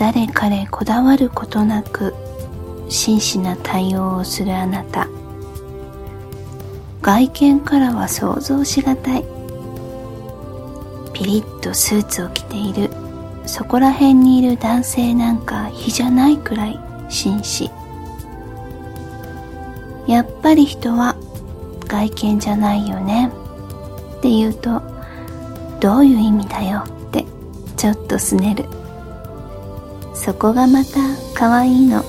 誰彼こだわることなく真摯な対応をするあなた。外見からは想像しがたい。ピリッとスーツを着ている。そこら辺にいる男性なんか比じゃないくらい紳士やっぱり人は外見じゃないよね。って言うとどういう意味だよってちょっとすねる。そこがまた可愛いの。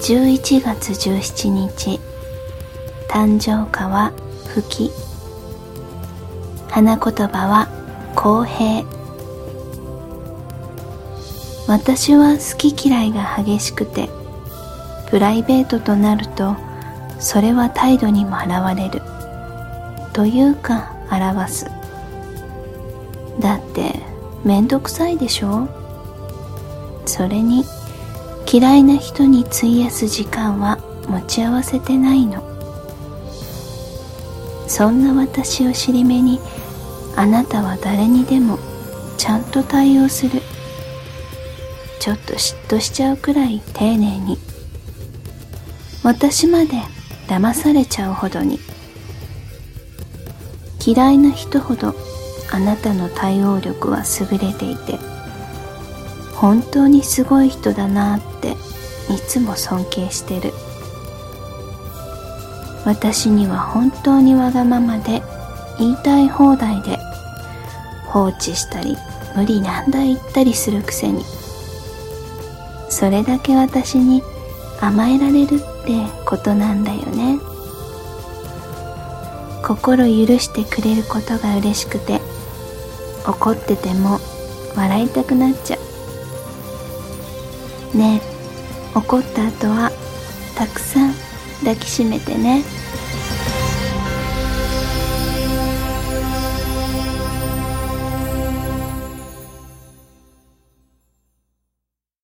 11月17日誕生花は吹き。花言葉は公平。私は好き嫌いが激しくてプライベートとなるとそれは態度にも現れる。というか表す。だってめんどくさいでしょ？それに嫌いな人に費やす時間は持ち合わせてないの。そんな私を尻目にあなたは誰にでもちゃんと対応する。ちょっと嫉妬しちゃうくらい丁寧に。私まで騙されちゃうほどに。嫌いな人ほどあなたの対応力は優れていて本当にすごい人だなっていつも尊敬してる。私には本当にわがままで言いたい放題で放置したり無理難題言ったりするくせに。それだけ私に甘えられるってことなんだよね。心許してくれることが嬉しくて怒ってても笑いたくなっちゃう。ねえ怒った後はたくさん抱きしめてね。